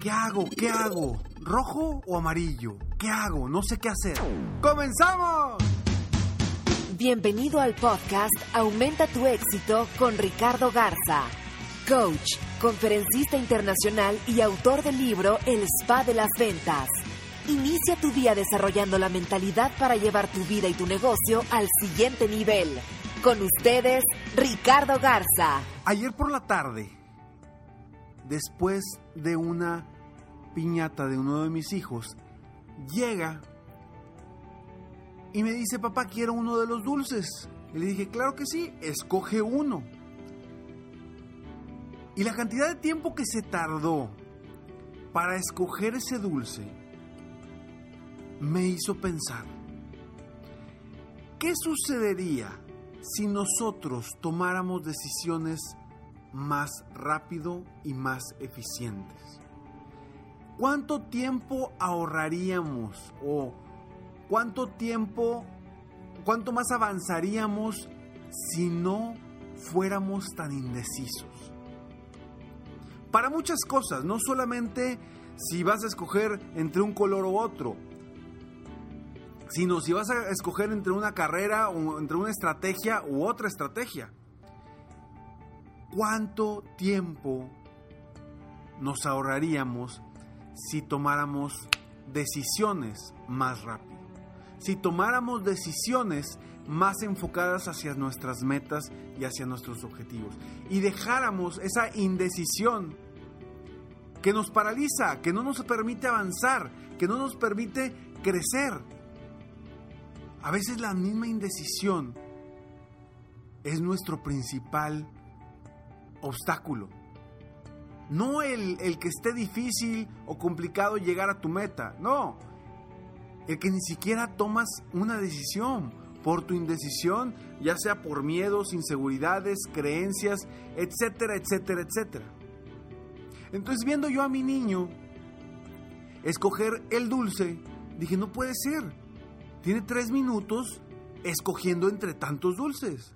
¿Qué hago? ¿Qué hago? ¿Rojo o amarillo? ¿Qué hago? No sé qué hacer. ¡Comenzamos! Bienvenido al podcast Aumenta tu éxito con Ricardo Garza, coach, conferencista internacional y autor del libro El Spa de las Ventas. Inicia tu día desarrollando la mentalidad para llevar tu vida y tu negocio al siguiente nivel. Con ustedes, Ricardo Garza. Ayer por la tarde, después de una piñata de uno de mis hijos, llega y me dice, papá, quiero uno de los dulces. Y le dije, claro que sí, escoge uno. Y la cantidad de tiempo que se tardó para escoger ese dulce me hizo pensar, ¿qué sucedería si nosotros tomáramos decisiones más rápido y más eficientes? ¿Cuánto tiempo ahorraríamos o cuánto tiempo, cuánto más avanzaríamos si no fuéramos tan indecisos? Para muchas cosas, no solamente si vas a escoger entre un color u otro, sino si vas a escoger entre una carrera o entre una estrategia u otra estrategia. ¿Cuánto tiempo nos ahorraríamos si tomáramos decisiones más rápido? Si tomáramos decisiones más enfocadas hacia nuestras metas y hacia nuestros objetivos. Y dejáramos esa indecisión que nos paraliza, que no nos permite avanzar, que no nos permite crecer. A veces la misma indecisión es nuestro principal obstáculo. No el, el, que esté difícil o complicado llegar a tu meta, no. El que ni siquiera tomas una decisión por tu indecisión, ya sea por miedos, inseguridades, creencias, etcétera, etcétera, etcétera. Entonces viendo yo a mi niño escoger el dulce, dije, no puede ser. Tiene tres minutos escogiendo entre tantos dulces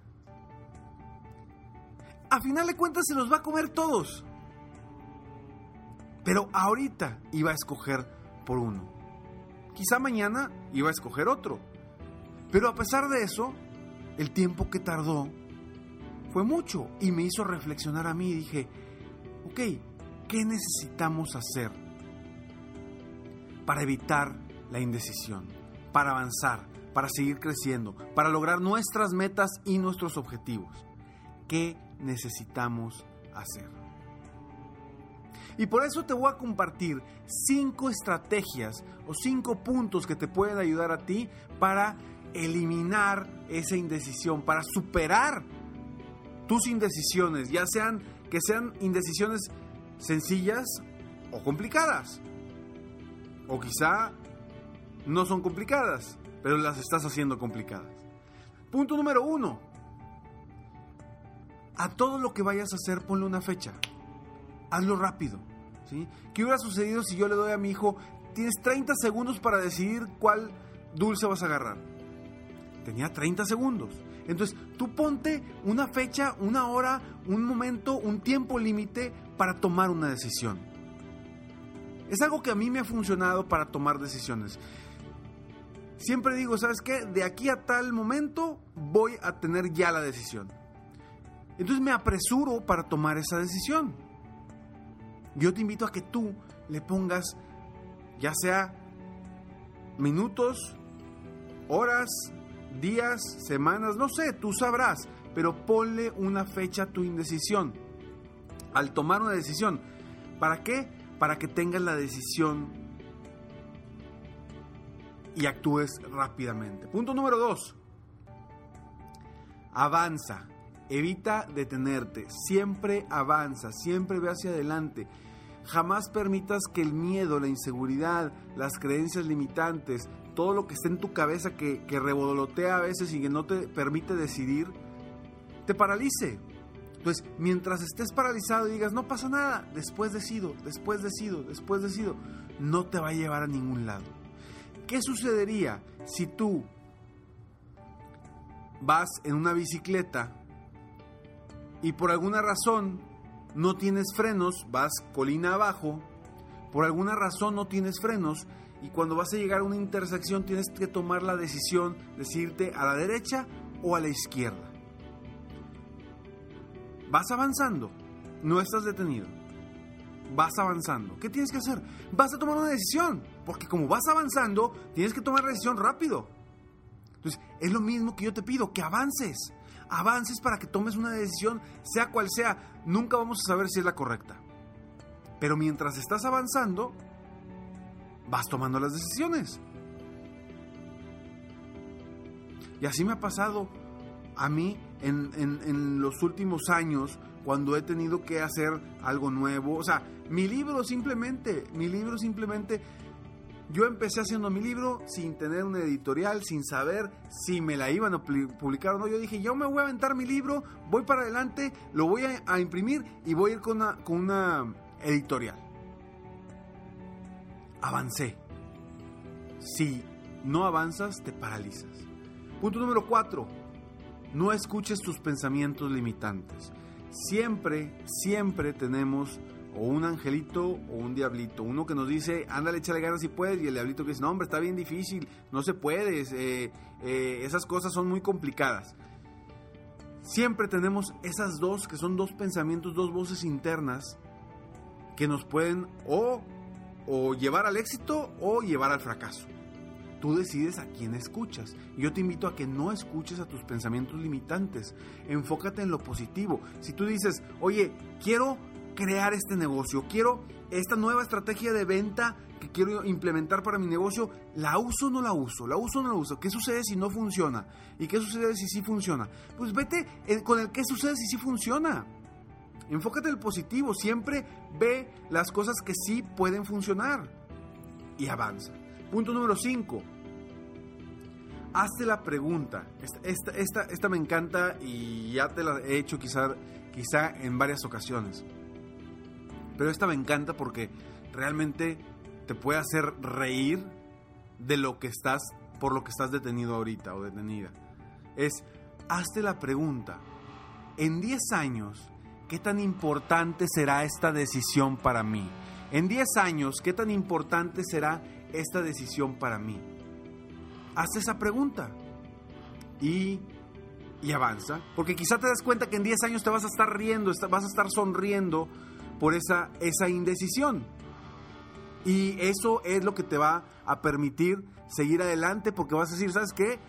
a final de cuentas se los va a comer todos. Pero ahorita iba a escoger por uno. Quizá mañana iba a escoger otro. Pero a pesar de eso, el tiempo que tardó fue mucho y me hizo reflexionar a mí y dije, ok, ¿qué necesitamos hacer para evitar la indecisión, para avanzar, para seguir creciendo, para lograr nuestras metas y nuestros objetivos? ¿Qué necesitamos hacer. Y por eso te voy a compartir cinco estrategias o cinco puntos que te pueden ayudar a ti para eliminar esa indecisión, para superar tus indecisiones, ya sean que sean indecisiones sencillas o complicadas. O quizá no son complicadas, pero las estás haciendo complicadas. Punto número uno, a todo lo que vayas a hacer ponle una fecha. Hazlo rápido. ¿sí? ¿Qué hubiera sucedido si yo le doy a mi hijo, tienes 30 segundos para decidir cuál dulce vas a agarrar? Tenía 30 segundos. Entonces, tú ponte una fecha, una hora, un momento, un tiempo límite para tomar una decisión. Es algo que a mí me ha funcionado para tomar decisiones. Siempre digo, ¿sabes qué? De aquí a tal momento voy a tener ya la decisión. Entonces me apresuro para tomar esa decisión. Yo te invito a que tú le pongas ya sea minutos, horas, días, semanas, no sé, tú sabrás, pero ponle una fecha a tu indecisión. Al tomar una decisión, ¿para qué? Para que tengas la decisión y actúes rápidamente. Punto número dos. Avanza. Evita detenerte. Siempre avanza. Siempre ve hacia adelante. Jamás permitas que el miedo, la inseguridad, las creencias limitantes, todo lo que está en tu cabeza que, que revolotea a veces y que no te permite decidir, te paralice. Entonces, mientras estés paralizado y digas, no pasa nada, después decido, después decido, después decido, no te va a llevar a ningún lado. ¿Qué sucedería si tú vas en una bicicleta y por alguna razón no tienes frenos, vas colina abajo, por alguna razón no tienes frenos y cuando vas a llegar a una intersección tienes que tomar la decisión de irte a la derecha o a la izquierda? Vas avanzando, no estás detenido. Vas avanzando. ¿Qué tienes que hacer? Vas a tomar una decisión, porque como vas avanzando, tienes que tomar la decisión rápido. Entonces, es lo mismo que yo te pido, que avances. Avances para que tomes una decisión, sea cual sea. Nunca vamos a saber si es la correcta. Pero mientras estás avanzando, vas tomando las decisiones. Y así me ha pasado a mí en, los últimos años cuando he tenido que hacer algo nuevo. O sea, mi libro simplemente, mi libro simplemente, yo empecé haciendo mi libro sin tener una editorial, sin saber si me la iban a publicar o no. Yo dije, yo me voy a aventar mi libro, voy para adelante, lo voy a, imprimir y voy a ir con una, con una editorial. Avancé. Si no avanzas, te paralizas. Punto número cuatro no escuches tus pensamientos limitantes. Siempre, siempre tenemos o un angelito o un diablito. Uno que nos dice, ándale, échale ganas si puedes. Y el diablito que dice, no, hombre, está bien difícil, no se puede. Eh, eh, esas cosas son muy complicadas. Siempre tenemos esas dos, que son dos pensamientos, dos voces internas, que nos pueden o, o llevar al éxito o llevar al fracaso. Tú decides a quién escuchas. Yo te invito a que no escuches a tus pensamientos limitantes. Enfócate en lo positivo. Si tú dices, oye, quiero crear este negocio, quiero esta nueva estrategia de venta que quiero implementar para mi negocio, ¿la uso o no la uso? ¿La uso o no la uso? ¿Qué sucede si no funciona? ¿Y qué sucede si sí funciona? Pues vete con el qué sucede si sí funciona. Enfócate en el positivo, siempre ve las cosas que sí pueden funcionar y avanza. Punto número 5. Hazte la pregunta. Esta, esta, esta, me encanta y ya te la he hecho quizá, quizá en varias ocasiones. Pero esta me encanta porque realmente te puede hacer reír de lo que estás, por lo que estás detenido ahorita o detenida. Es, hazte la pregunta. En 10 años, ¿qué tan importante será esta decisión para mí? En 10 años, ¿qué tan importante será esta decisión para mí? Haz esa pregunta y, y avanza, porque quizá te das cuenta que en 10 años te vas a estar riendo, vas a estar sonriendo por esa, esa indecisión. Y eso es lo que te va a permitir seguir adelante porque vas a decir, ¿sabes qué?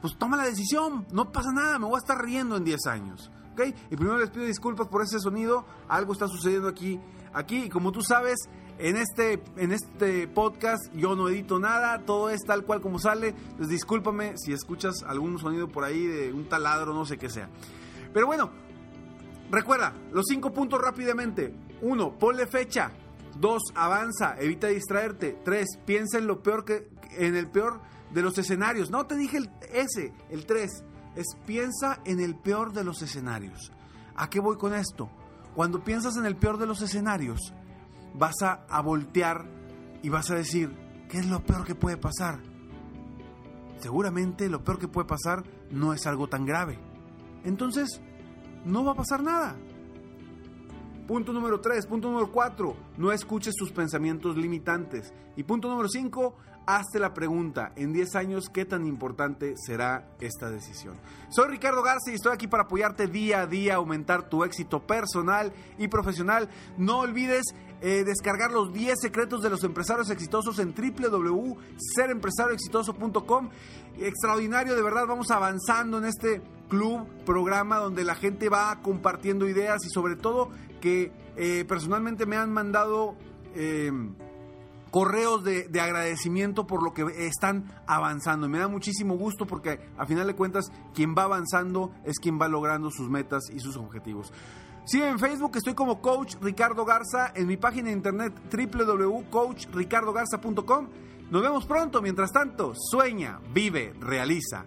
Pues toma la decisión, no pasa nada, me voy a estar riendo en 10 años. ¿ok? Y primero les pido disculpas por ese sonido, algo está sucediendo aquí, aquí y como tú sabes, en este, en este podcast yo no edito nada, todo es tal cual como sale. Entonces discúlpame si escuchas algún sonido por ahí de un taladro, no sé qué sea. Pero bueno, recuerda, los cinco puntos rápidamente. Uno, ponle fecha. Dos, avanza, evita distraerte. Tres, piensa en lo peor que, en el peor de los escenarios. No te dije el ese, el tres. Es piensa en el peor de los escenarios. ¿A qué voy con esto? Cuando piensas en el peor de los escenarios, vas a, voltear y vas a decir, ¿qué es lo peor que puede pasar? Seguramente lo peor que puede pasar no es algo tan grave. Entonces, no va a pasar nada. Punto número 3, punto número 4, no escuches tus pensamientos limitantes. Y punto número 5, hazte la pregunta, en 10 años, ¿qué tan importante será esta decisión? Soy Ricardo Garza y estoy aquí para apoyarte día a día, aumentar tu éxito personal y profesional. No olvides eh, descargar los 10 secretos de los empresarios exitosos en www.serempresarioexitoso.com. Extraordinario, de verdad, vamos avanzando en este club, programa donde la gente va compartiendo ideas y sobre todo que eh, personalmente me han mandado... Eh, correos de, de, agradecimiento por lo que están avanzando. Me da muchísimo gusto porque a final de cuentas quien va avanzando es quien va logrando sus metas y sus objetivos. Sí, en Facebook estoy como Coach Ricardo Garza, en mi página de internet www.coachricardogarza.com. Nos vemos pronto, mientras tanto, sueña, vive, realiza.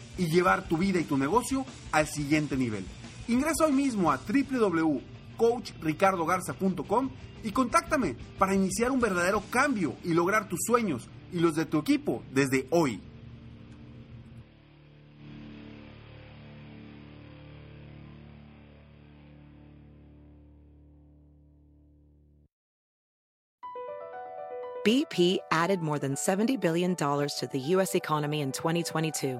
y llevar tu vida y tu negocio al siguiente nivel. Ingresa hoy mismo a www.coachricardogarza.com y contáctame para iniciar un verdadero cambio y lograr tus sueños y los de tu equipo desde hoy. BP added more than $70 billion to the U.S. economy in 2022.